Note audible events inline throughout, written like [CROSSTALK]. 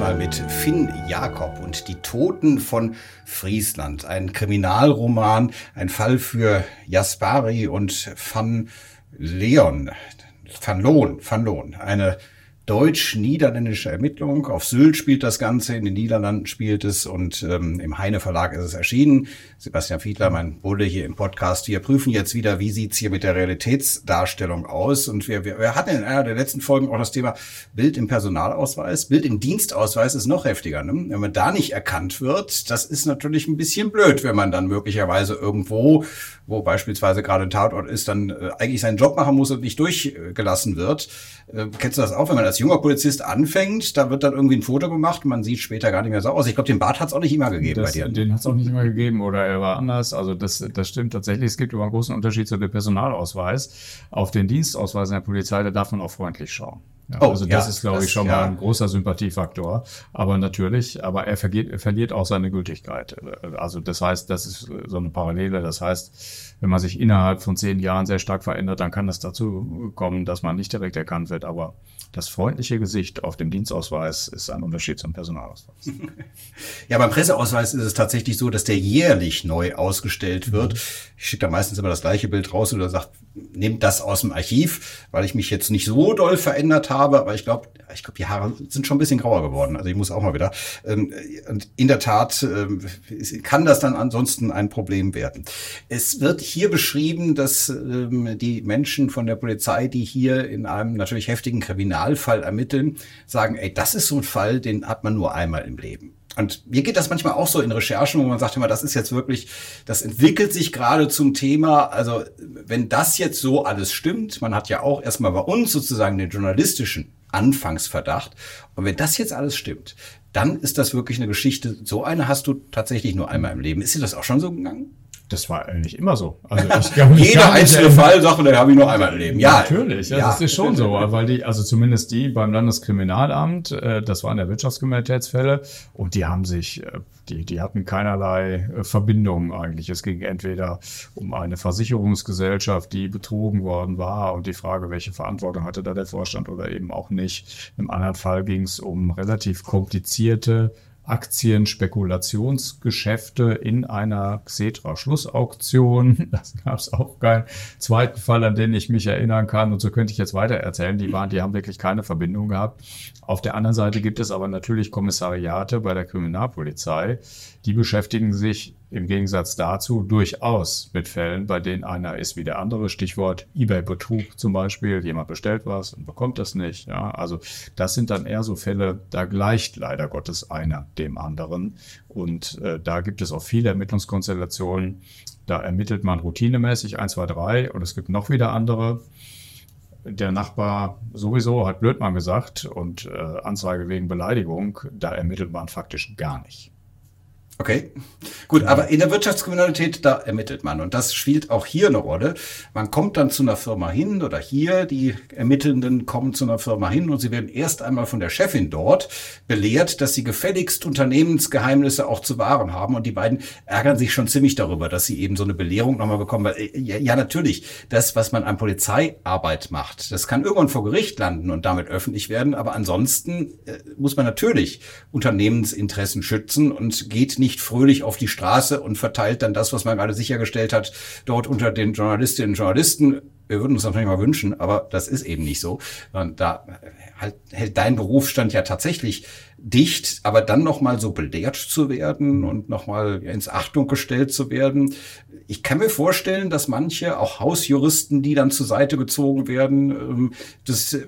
Diesmal mit Finn Jakob und die Toten von Friesland. Ein Kriminalroman, ein Fall für Jaspari und Van Leon. Van Loon, Van Loon. Eine deutsch-niederländische Ermittlung. Auf Sylt spielt das Ganze, in den Niederlanden spielt es und ähm, im Heine Verlag ist es erschienen. Sebastian Fiedler, mein Bulle hier im Podcast. Wir prüfen jetzt wieder, wie sieht's hier mit der Realitätsdarstellung aus. Und wir, wir, wir hatten in einer der letzten Folgen auch das Thema Bild im Personalausweis. Bild im Dienstausweis ist noch heftiger. Ne? Wenn man da nicht erkannt wird, das ist natürlich ein bisschen blöd, wenn man dann möglicherweise irgendwo, wo beispielsweise gerade ein Tatort ist, dann äh, eigentlich seinen Job machen muss und nicht durchgelassen wird. Äh, kennst du das auch, wenn man als junger Polizist anfängt, da wird dann irgendwie ein Foto gemacht, man sieht später gar nicht mehr so aus. Ich glaube, den Bart hat es auch nicht immer gegeben das, bei dir. Den hat es auch nicht immer gegeben oder er war anders. Also das, das stimmt tatsächlich. Es gibt aber einen großen Unterschied zu dem Personalausweis. Auf den Dienstausweis in der Polizei, da darf man auch freundlich schauen. Ja, oh, also das ja, ist, glaube das, ich, schon ja. mal ein großer Sympathiefaktor. Aber natürlich, aber er, vergeht, er verliert auch seine Gültigkeit. Also das heißt, das ist so eine Parallele. Das heißt, wenn man sich innerhalb von zehn Jahren sehr stark verändert, dann kann es dazu kommen, dass man nicht direkt erkannt wird. Aber das freundliche Gesicht auf dem Dienstausweis ist ein Unterschied zum Personalausweis. [LAUGHS] Ja, beim Presseausweis ist es tatsächlich so, dass der jährlich neu ausgestellt wird. Ich schicke da meistens immer das gleiche Bild raus oder sagt, nehmt das aus dem Archiv, weil ich mich jetzt nicht so doll verändert habe, aber ich glaube, ich glaube, die Haare sind schon ein bisschen grauer geworden. Also ich muss auch mal wieder. Ähm, und in der Tat ähm, kann das dann ansonsten ein Problem werden. Es wird hier beschrieben, dass ähm, die Menschen von der Polizei, die hier in einem natürlich heftigen Kriminalfall ermitteln, sagen, ey, das ist so ein Fall, den hat man nur einmal im Leben. Und mir geht das manchmal auch so in Recherchen, wo man sagt immer, das ist jetzt wirklich, das entwickelt sich gerade zum Thema. Also wenn das jetzt so alles stimmt, man hat ja auch erstmal bei uns sozusagen den journalistischen Anfangsverdacht. Und wenn das jetzt alles stimmt, dann ist das wirklich eine Geschichte. So eine hast du tatsächlich nur einmal im Leben. Ist dir das auch schon so gegangen? Das war eigentlich immer so. Also [LAUGHS] ich glaube, Jeder einzelne nicht, Fall sagt, den habe ich nur einmal im Leben. Ja, natürlich. Ja, ja, das ist schon so, weil die, also zumindest die beim Landeskriminalamt, äh, das waren ja Wirtschaftskriminalitätsfälle und die haben sich, äh, die, die hatten keinerlei äh, Verbindung eigentlich. Es ging entweder um eine Versicherungsgesellschaft, die betrogen worden war und die Frage, welche Verantwortung hatte da der Vorstand oder eben auch nicht. Im anderen Fall ging es um relativ komplizierte Aktienspekulationsgeschäfte in einer Xetra-Schlussauktion. [LAUGHS] Das gab es auch keinen zweiten Fall, an den ich mich erinnern kann. Und so könnte ich jetzt weiter erzählen. Die waren, die haben wirklich keine Verbindung gehabt. Auf der anderen Seite gibt es aber natürlich Kommissariate bei der Kriminalpolizei, die beschäftigen sich im Gegensatz dazu durchaus mit Fällen, bei denen einer ist wie der andere. Stichwort eBay-Betrug zum Beispiel. Jemand bestellt was und bekommt das nicht. Ja, also das sind dann eher so Fälle, da gleicht leider Gottes einer dem anderen. Und äh, da gibt es auch viele Ermittlungskonstellationen. Da ermittelt man routinemäßig 1, 2, 3 und es gibt noch wieder andere der Nachbar sowieso hat Blödmann gesagt und äh, Anzeige wegen Beleidigung, da ermittelt man faktisch gar nicht. Okay, gut, aber in der Wirtschaftskriminalität, da ermittelt man. Und das spielt auch hier eine Rolle. Man kommt dann zu einer Firma hin oder hier, die Ermittelnden kommen zu einer Firma hin und sie werden erst einmal von der Chefin dort belehrt, dass sie gefälligst Unternehmensgeheimnisse auch zu wahren haben. Und die beiden ärgern sich schon ziemlich darüber, dass sie eben so eine Belehrung nochmal bekommen, weil äh, ja, ja natürlich, das, was man an Polizeiarbeit macht, das kann irgendwann vor Gericht landen und damit öffentlich werden, aber ansonsten äh, muss man natürlich Unternehmensinteressen schützen und geht nicht nicht fröhlich auf die Straße und verteilt dann das, was man gerade sichergestellt hat, dort unter den Journalistinnen und Journalisten. Wir würden uns natürlich mal wünschen, aber das ist eben nicht so. Da halt, hält dein Berufsstand ja tatsächlich dicht, aber dann nochmal so belehrt zu werden und nochmal ins Achtung gestellt zu werden. Ich kann mir vorstellen, dass manche, auch Hausjuristen, die dann zur Seite gezogen werden, ähm, das äh,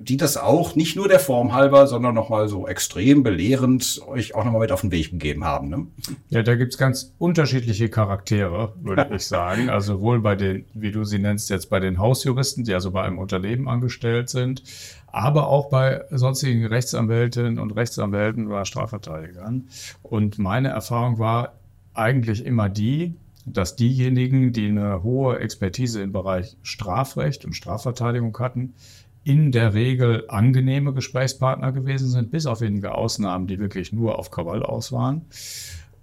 die das auch nicht nur der Form halber, sondern nochmal so extrem belehrend euch auch nochmal mit auf den Weg gegeben haben. Ne? Ja, da gibt's ganz unterschiedliche Charaktere, würde ich sagen. [LAUGHS] Also wohl bei den, wie du sie nennst, jetzt bei den Hausjuristen, die also bei einem Unternehmen angestellt sind, aber auch bei sonstigen Rechtsanwältinnen und Rechtsanwälten oder Strafverteidigern. Und meine Erfahrung war eigentlich immer die, dass diejenigen, die eine hohe Expertise im Bereich Strafrecht und Strafverteidigung hatten, in der Regel angenehme Gesprächspartner gewesen sind, bis auf wenige Ausnahmen, die wirklich nur auf Krawall aus waren.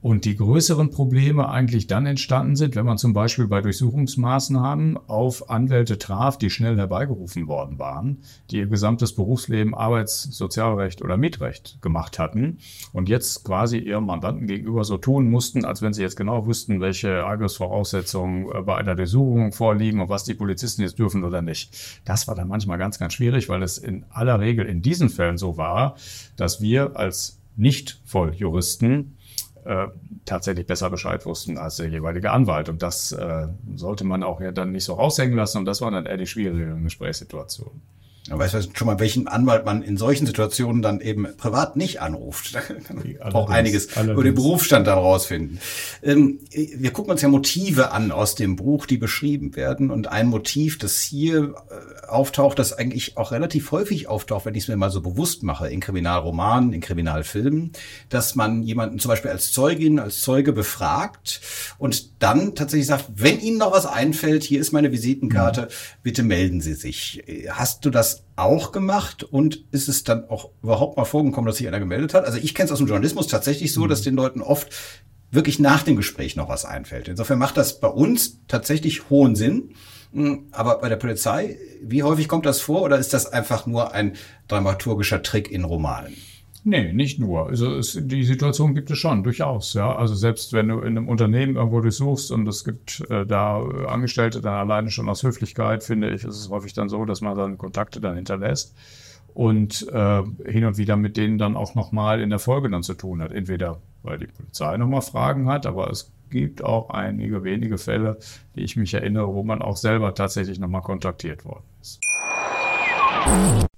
Und die größeren Probleme eigentlich dann entstanden sind, wenn man zum Beispiel bei Durchsuchungsmaßnahmen auf Anwälte traf, die schnell herbeigerufen worden waren, die ihr gesamtes Berufsleben Arbeits-, Sozialrecht oder Mietrecht gemacht hatten und jetzt quasi ihrem Mandanten gegenüber so tun mussten, als wenn sie jetzt genau wüssten, welche Angriffsvoraussetzungen äh, bei einer Durchsuchung vorliegen und was die Polizisten jetzt dürfen oder nicht. Das war dann manchmal ganz, ganz schwierig, weil es in aller Regel in diesen Fällen so war, dass wir als Nicht-Volljuristen äh, tatsächlich besser Bescheid wussten als der jeweilige Anwalt. Und das äh, sollte man auch ja dann nicht so raushängen lassen. Und das war dann eher die schwierige Gesprächssituation. Ja, weißt du schon mal, welchen Anwalt man in solchen Situationen dann eben privat nicht anruft? Da kann man auch einiges allerdings. über den Berufsstand dann rausfinden. Ähm, wir gucken uns ja Motive an aus dem Buch, die beschrieben werden. Und ein Motiv, das hier äh, auftaucht, das eigentlich auch relativ häufig auftaucht, wenn ich es mir mal so bewusst mache, in Kriminalromanen, in Kriminalfilmen, dass man jemanden zum Beispiel als Zeugin, als Zeuge befragt und dann tatsächlich sagt, wenn Ihnen noch was einfällt, hier ist meine Visitenkarte, mhm. bitte melden Sie sich. Hast du das auch gemacht und ist es dann auch überhaupt mal vorgekommen, dass sich einer gemeldet hat? Also ich kenne es aus dem Journalismus tatsächlich so, mhm. dass den Leuten oft wirklich nach dem Gespräch noch was einfällt. Insofern macht das bei uns tatsächlich hohen Sinn. Hm, aber bei der Polizei, wie häufig kommt das vor oder ist das einfach nur ein dramaturgischer Trick in Romanen? Nee, nicht nur. Also es, die Situation gibt es schon, durchaus. Ja, also selbst wenn du in einem Unternehmen irgendwo durchsuchst und es gibt äh, da Angestellte, dann alleine schon aus Höflichkeit, finde ich, ist es häufig dann so, dass man dann Kontakte dann hinterlässt und äh, hin und wieder mit denen dann auch nochmal in der Folge dann zu tun hat. Entweder weil die Polizei nochmal Fragen hat, aber es gibt auch einige wenige Fälle, die ich mich erinnere, wo man auch selber tatsächlich nochmal kontaktiert worden ist.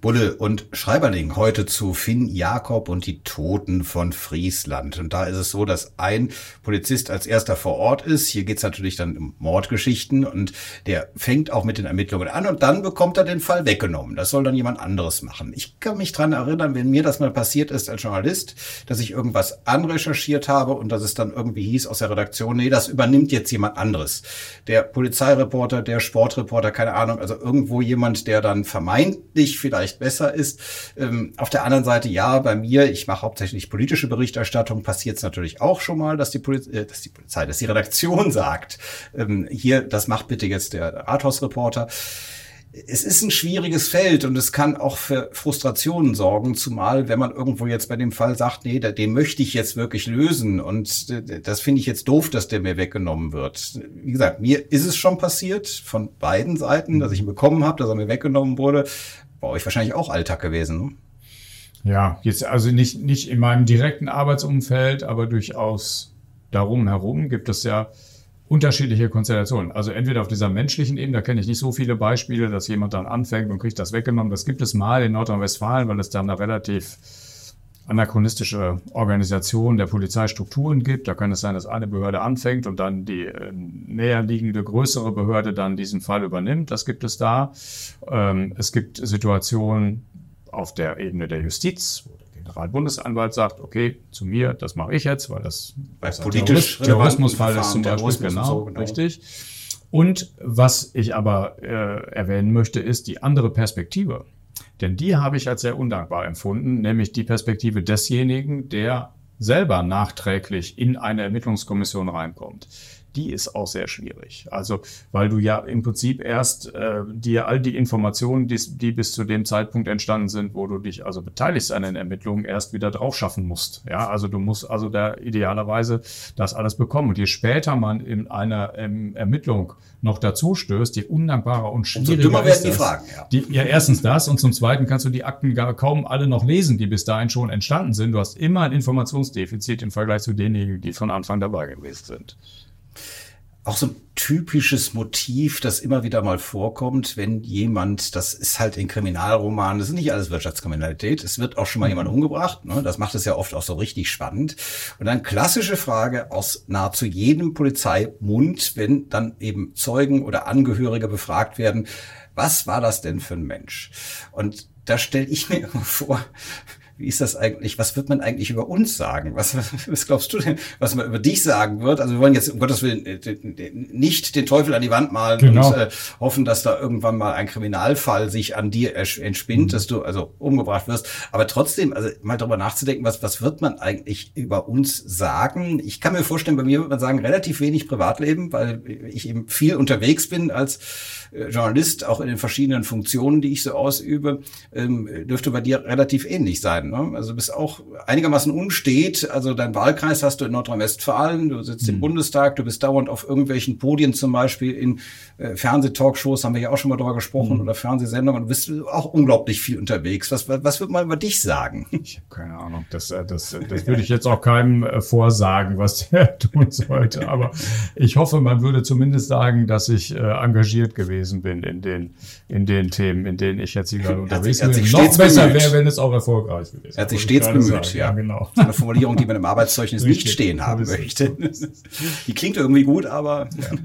Bulle und Schreiberling heute zu Finn Jakob und die Toten von Friesland. Und da ist es so, dass ein Polizist als erster vor Ort ist. Hier geht's natürlich dann um Mordgeschichten und der fängt auch mit den Ermittlungen an und dann bekommt er den Fall weggenommen. Das soll dann jemand anderes machen. Ich kann mich dran erinnern, wenn mir das mal passiert ist als Journalist, dass ich irgendwas anrecherchiert habe und dass es dann irgendwie hieß aus der Redaktion, nee, das übernimmt jetzt jemand anderes. Der Polizeireporter, der Sportreporter, keine Ahnung, also irgendwo jemand, der dann vermeintlich vielleicht vielleicht besser ist. Ähm, auf der anderen Seite, ja, bei mir, ich mache hauptsächlich politische Berichterstattung, passiert es natürlich auch schon mal, dass die, Poliz äh, dass die Polizei, dass die Redaktion [LAUGHS] sagt, ähm, hier, das macht bitte jetzt der Rathausreporter es ist ein schwieriges Feld und es kann auch für Frustrationen sorgen, zumal wenn man irgendwo jetzt bei dem Fall sagt, nee, den möchte ich jetzt wirklich lösen und das finde ich jetzt doof, dass der mir weggenommen wird. Wie gesagt, mir ist es schon passiert von beiden Seiten, dass ich ihn bekommen habe, dass er mir weggenommen wurde bei euch wahrscheinlich auch Alltag gewesen. Ne? Ja, jetzt also nicht, nicht in meinem direkten Arbeitsumfeld, aber durchaus darum herum gibt es ja unterschiedliche Konstellationen. Also entweder auf dieser menschlichen Ebene, da kenne ich nicht so viele Beispiele, dass jemand dann anfängt und kriegt das weggenommen. Das gibt es mal in Nordrhein-Westfalen, weil es da eine relativ anachronistische Organisation der Polizeistrukturen gibt. Da kann es sein, dass eine Behörde anfängt und dann die äh, näherliegende größere Behörde dann diesen Fall übernimmt. Das gibt es da. Ähm, es gibt Situationen auf der Ebene der Justiz, wo der Generalbundesanwalt sagt, okay, zu mir, das mache ich jetzt, weil das bei politisch Terrorismusfall ist zum Beispiel genau, so, genau, richtig. Und was ich aber äh, erwähnen möchte, ist die andere Perspektive. Denn die habe ich als sehr undankbar empfunden, nämlich die Perspektive desjenigen, der selber nachträglich in eine Ermittlungskommission reinkommt die ist auch sehr schwierig. Also, weil du ja im Prinzip erst äh, dir all die Informationen, die, die bis zu dem Zeitpunkt entstanden sind, wo du dich also beteiligst an den Ermittlungen, erst wieder drauf schaffen musst. Ja, also du musst also da idealerweise das alles bekommen. Und je später man in einer ähm, Ermittlung noch dazu stößt, je undankbarer und schwieriger und so dümmer werden die Fragen. Ja. Die, ja, erstens das und zum Zweiten kannst du die Akten gar kaum alle noch lesen, die bis dahin schon entstanden sind. Du hast immer ein Informationsdefizit im Vergleich zu denjenigen, die von Anfang dabei gewesen sind. Auch so ein typisches Motiv, das immer wieder mal vorkommt, wenn jemand, das ist halt in Kriminalromanen, das ist nicht alles Wirtschaftskriminalität, es wird auch schon mal mhm. jemand umgebracht, ne? das macht es ja oft auch so richtig spannend. Und dann klassische Frage aus nahezu jedem Polizeimund, wenn dann eben Zeugen oder Angehörige befragt werden, was war das denn für ein Mensch? Und da stelle ich mir immer vor, wie ist das eigentlich, was wird man eigentlich über uns sagen? Was, [LAUGHS] was glaubst du denn, was man über dich sagen wird? Also wir wollen jetzt um Gottes Willen äh, nicht den Teufel an die Wand malen genau. und äh, hoffen, dass da irgendwann mal ein Kriminalfall sich an dir entspinnt, mhm. dass du also umgebracht wirst. Aber trotzdem, also mal darüber nachzudenken, was, was wird man eigentlich über uns sagen? Ich kann mir vorstellen, bei mir wird man sagen, relativ wenig Privatleben, weil ich eben viel unterwegs bin als äh, Journalist, auch in den verschiedenen Funktionen, die ich so ausübe, ähm, dürfte bei dir relativ ähnlich sein. Ne? Also du bist auch einigermaßen unstet. Also dein Wahlkreis hast du in Nordrhein-Westfalen, du sitzt mhm. im Bundestag, du bist dauernd auf irgendwelchen Podien, zum Beispiel in äh, Fernsehtalkshows, haben wir ja auch schon mal drüber gesprochen, mhm. oder Fernsehsendungen. Du bist auch unglaublich viel unterwegs. Was, was wird man über dich sagen? [LAUGHS] Ich habe keine Ahnung. Das, äh, das, das würde ich jetzt auch keinem äh, vorsagen, was [LAUGHS] der tun sollte. Aber ich hoffe, man würde zumindest sagen, dass ich äh, engagiert gewesen bin in den, in den Themen, in denen ich jetzt hier gerade unterwegs bin. Noch besser wäre, wenn es auch erfolgreich wäre. Er hat sich stets bemüht, ja. ja. genau. Eine Formulierung, die man im Arbeitszeugnis nicht stehen haben möchte. [LAUGHS] Die klingt irgendwie gut, aber ja.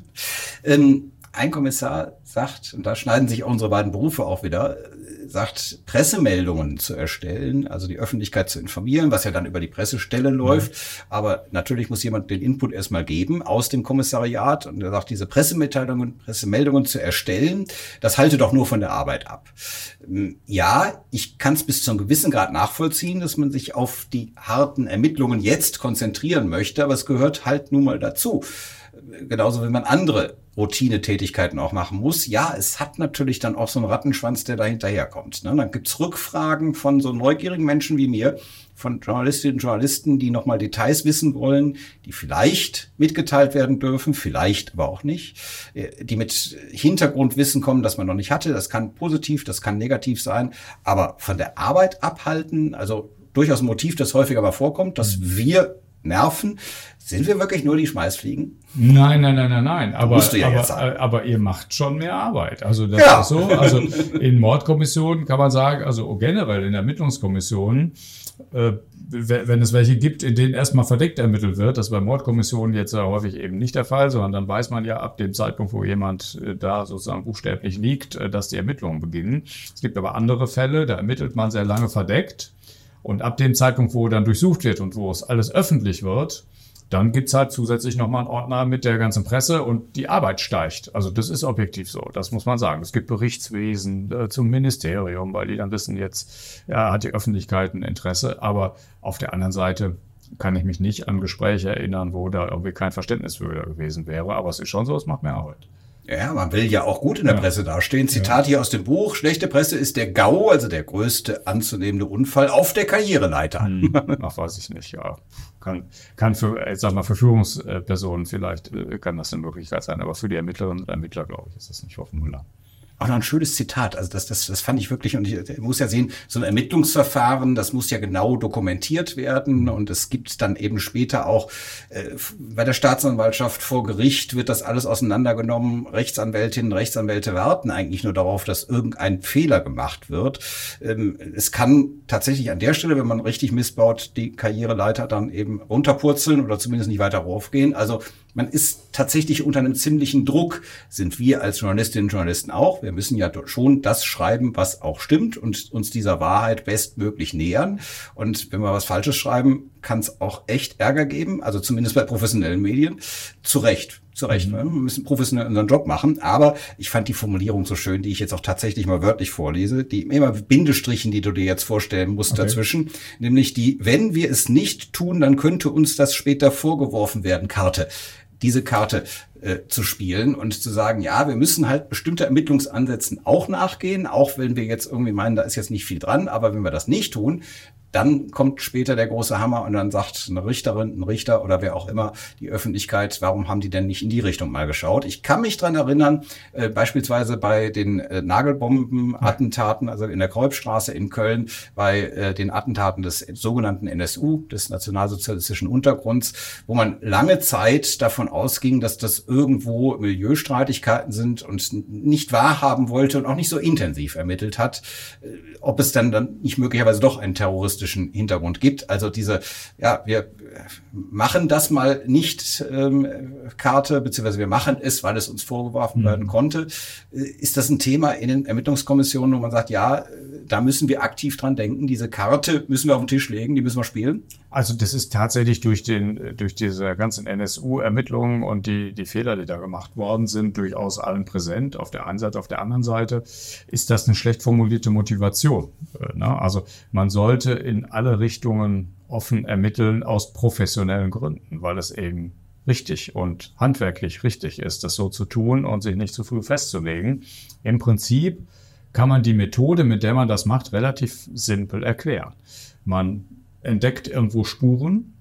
ähm, ein Kommissar sagt, und da schneiden sich auch unsere beiden Berufe auch wieder, sagt, Pressemeldungen zu erstellen, also die Öffentlichkeit zu informieren, was ja dann über die Pressestelle läuft. Mhm. Aber natürlich muss jemand den Input erstmal geben aus dem Kommissariat. Und er sagt, diese Pressemitteilungen, Pressemeldungen zu erstellen, das halte doch nur von der Arbeit ab. Ähm, ja, ich kann es bis zu einem gewissen Grad nachvollziehen, dass man sich auf die harten Ermittlungen jetzt konzentrieren möchte, aber es gehört halt nun mal dazu genauso wie man andere Routinetätigkeiten auch machen muss. Ja, es hat natürlich dann auch so einen Rattenschwanz, der da hinterherkommt. Ne? Dann gibt's Rückfragen von so neugierigen Menschen wie mir, von Journalistinnen und Journalisten, die nochmal Details wissen wollen, die vielleicht mitgeteilt werden dürfen, vielleicht aber auch nicht, äh, die mit Hintergrundwissen kommen, das man noch nicht hatte. Das kann positiv, das kann negativ sein, aber von der Arbeit abhalten, also durchaus ein Motiv, das häufiger mal vorkommt, dass mhm. wir nerven. Sind wir wirklich nur die Schmeißfliegen? Nein, nein, nein, nein, nein. Aber, ja aber, aber, ihr macht schon mehr Arbeit. Also das ja. ist so. Also in Mordkommissionen kann man sagen, also generell in Ermittlungskommissionen, äh, wenn es welche gibt, in denen erstmal verdeckt ermittelt wird, das ist bei Mordkommissionen jetzt ja häufig eben nicht der Fall, sondern dann weiß man ja ab dem Zeitpunkt, wo jemand äh, da sozusagen buchstäblich liegt, äh, dass die Ermittlungen beginnen. Es gibt aber andere Fälle, da ermittelt man sehr lange verdeckt und ab dem Zeitpunkt, wo dann durchsucht wird und wo es alles öffentlich wird, dann gibt's halt zusätzlich nochmal einen Ordner mit der ganzen Presse und die Arbeit steigt. Also das ist objektiv so, das muss man sagen. Es gibt Berichtswesen äh, zum Ministerium, weil die dann wissen, jetzt ja, hat die Öffentlichkeit ein Interesse. Aber auf der anderen Seite kann ich mich nicht an Gespräche erinnern, wo da irgendwie kein Verständnis für gewesen wäre. Aber es ist schon so, es macht mehr Arbeit. Ja, man will ja auch gut in der ja. Presse dastehen. Zitat ja. hier aus dem Buch. Schlechte Presse ist der GAU, also der größte anzunehmende Unfall auf der Karriereleiter. Hm. Ach, weiß ich nicht, ja. Kann, kann für, ich sag mal, für Führungspersonen vielleicht äh, kann das eine Möglichkeit sein, aber für die Ermittlerinnen und Ermittler, glaube ich, ist das nicht Hoffenmüller auch noch ein schönes Zitat. Also das, das, das fand ich wirklich, und ich, muss ja sehen, so ein Ermittlungsverfahren, das muss ja genau dokumentiert werden. Und es gibt dann eben später auch äh, bei der Staatsanwaltschaft vor Gericht wird das alles auseinandergenommen. Rechtsanwältinnen, Rechtsanwälte warten eigentlich nur darauf, dass irgendein Fehler gemacht wird. Ähm, es kann tatsächlich an der Stelle, wenn man richtig missbaut, die Karriereleiter dann eben runterpurzeln oder zumindest nicht weiter raufgehen. Also man ist tatsächlich unter einem ziemlichen Druck, sind wir als Journalistinnen und Journalisten auch. Wir müssen ja schon das schreiben, was auch stimmt und uns dieser Wahrheit bestmöglich nähern. Und wenn wir was Falsches schreiben, kann es auch echt Ärger geben, also zumindest bei professionellen Medien. Zu Recht, zu Recht. Mhm. Wir müssen professionell unseren Job machen. Aber ich fand die Formulierung so schön, die ich jetzt auch tatsächlich mal wörtlich vorlese, die immer Bindestrichen, die du dir jetzt vorstellen musst okay. dazwischen, nämlich die, wenn wir es nicht tun, dann könnte uns das später vorgeworfen werden, Karte diese Karte äh, zu spielen und zu sagen, ja, wir müssen halt bestimmte Ermittlungsansätzen auch nachgehen, auch wenn wir jetzt irgendwie meinen, da ist jetzt nicht viel dran, aber wenn wir das nicht tun, dann kommt später der große Hammer und dann sagt eine Richterin, ein Richter oder wer auch immer die Öffentlichkeit, warum haben die denn nicht in die Richtung mal geschaut? Ich kann mich dran erinnern, äh, beispielsweise bei den äh, Nagelbomben-Attentaten, also in der Kreuzstraße in Köln, bei äh, den Attentaten des sogenannten NSU, des nationalsozialistischen Untergrunds, wo man lange Zeit davon ausging, dass das irgendwo Milieustreitigkeiten sind und nicht wahrhaben wollte und auch nicht so intensiv ermittelt hat, äh, ob es dann, dann nicht möglicherweise doch einen terroristischen Hintergrund gibt. Also diese, ja, wir machen das mal nicht ähm, Karte, beziehungsweise wir machen es, weil es uns vorgeworfen mhm. werden konnte. Äh, ist das ein Thema in den Ermittlungskommissionen, wo man sagt, ja, da müssen wir aktiv dran denken, diese Karte müssen wir auf den Tisch legen, die müssen wir spielen? Also das ist tatsächlich durch den, durch diese ganzen NSU-Ermittlungen und die, die Fehler, die da gemacht worden sind, durchaus allen präsent. Auf der einen Seite, auf der anderen Seite ist das eine schlecht formulierte Motivation. Äh, ne? Also man sollte in alle Richtungen offen ermitteln aus professionellen Gründen, weil es eben richtig und handwerklich richtig ist, das so zu tun und sich nicht zu früh festzulegen. Im Prinzip kann man die Methode, mit der man das macht, relativ simpel erklären. Man entdeckt irgendwo Spuren,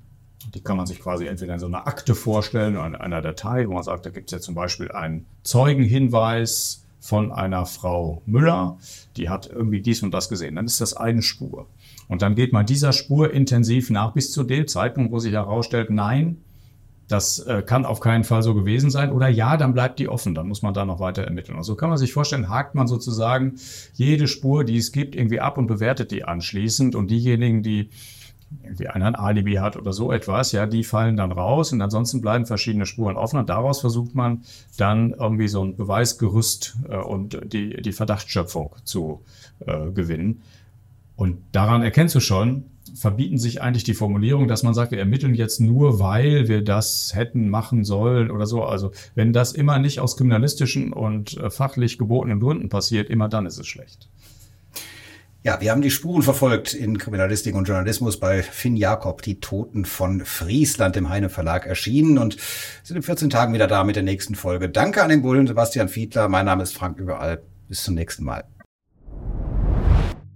die kann man sich quasi entweder in so einer Akte vorstellen oder in einer Datei, wo man sagt, da gibt es ja zum Beispiel einen Zeugenhinweis von einer Frau Müller, die hat irgendwie dies und das gesehen. Dann ist das eine Spur. Und dann geht man dieser Spur intensiv nach bis zu dem Zeitpunkt, wo sich herausstellt, nein, das äh, kann auf keinen Fall so gewesen sein. Oder ja, dann bleibt die offen, dann muss man da noch weiter ermitteln. Und so kann man sich vorstellen, hakt man sozusagen jede Spur, die es gibt, irgendwie ab und bewertet die anschließend. Und diejenigen, die irgendwie einer ein Alibi hat oder so etwas, ja, die fallen dann raus und ansonsten bleiben verschiedene Spuren offen und daraus versucht man dann irgendwie so ein Beweisgerüst äh, und die, die Verdachtsschöpfung zu äh, gewinnen. Und daran erkennst du schon, verbieten sich eigentlich die Formulierung, dass man sagt, wir ermitteln jetzt nur, weil wir das hätten machen sollen oder so. Also wenn das immer nicht aus kriminalistischen und äh, fachlich gebotenen Gründen passiert, immer dann ist es schlecht. Ja, wir haben die Spuren verfolgt in Kriminalistik und Journalismus bei Finn Jakob, die Toten von Friesland im Heine Verlag erschienen und sind in 14 Tagen wieder da mit der nächsten Folge. Danke an den Bullen Sebastian Fiedler. Mein Name ist Frank Überall. Bis zum nächsten Mal.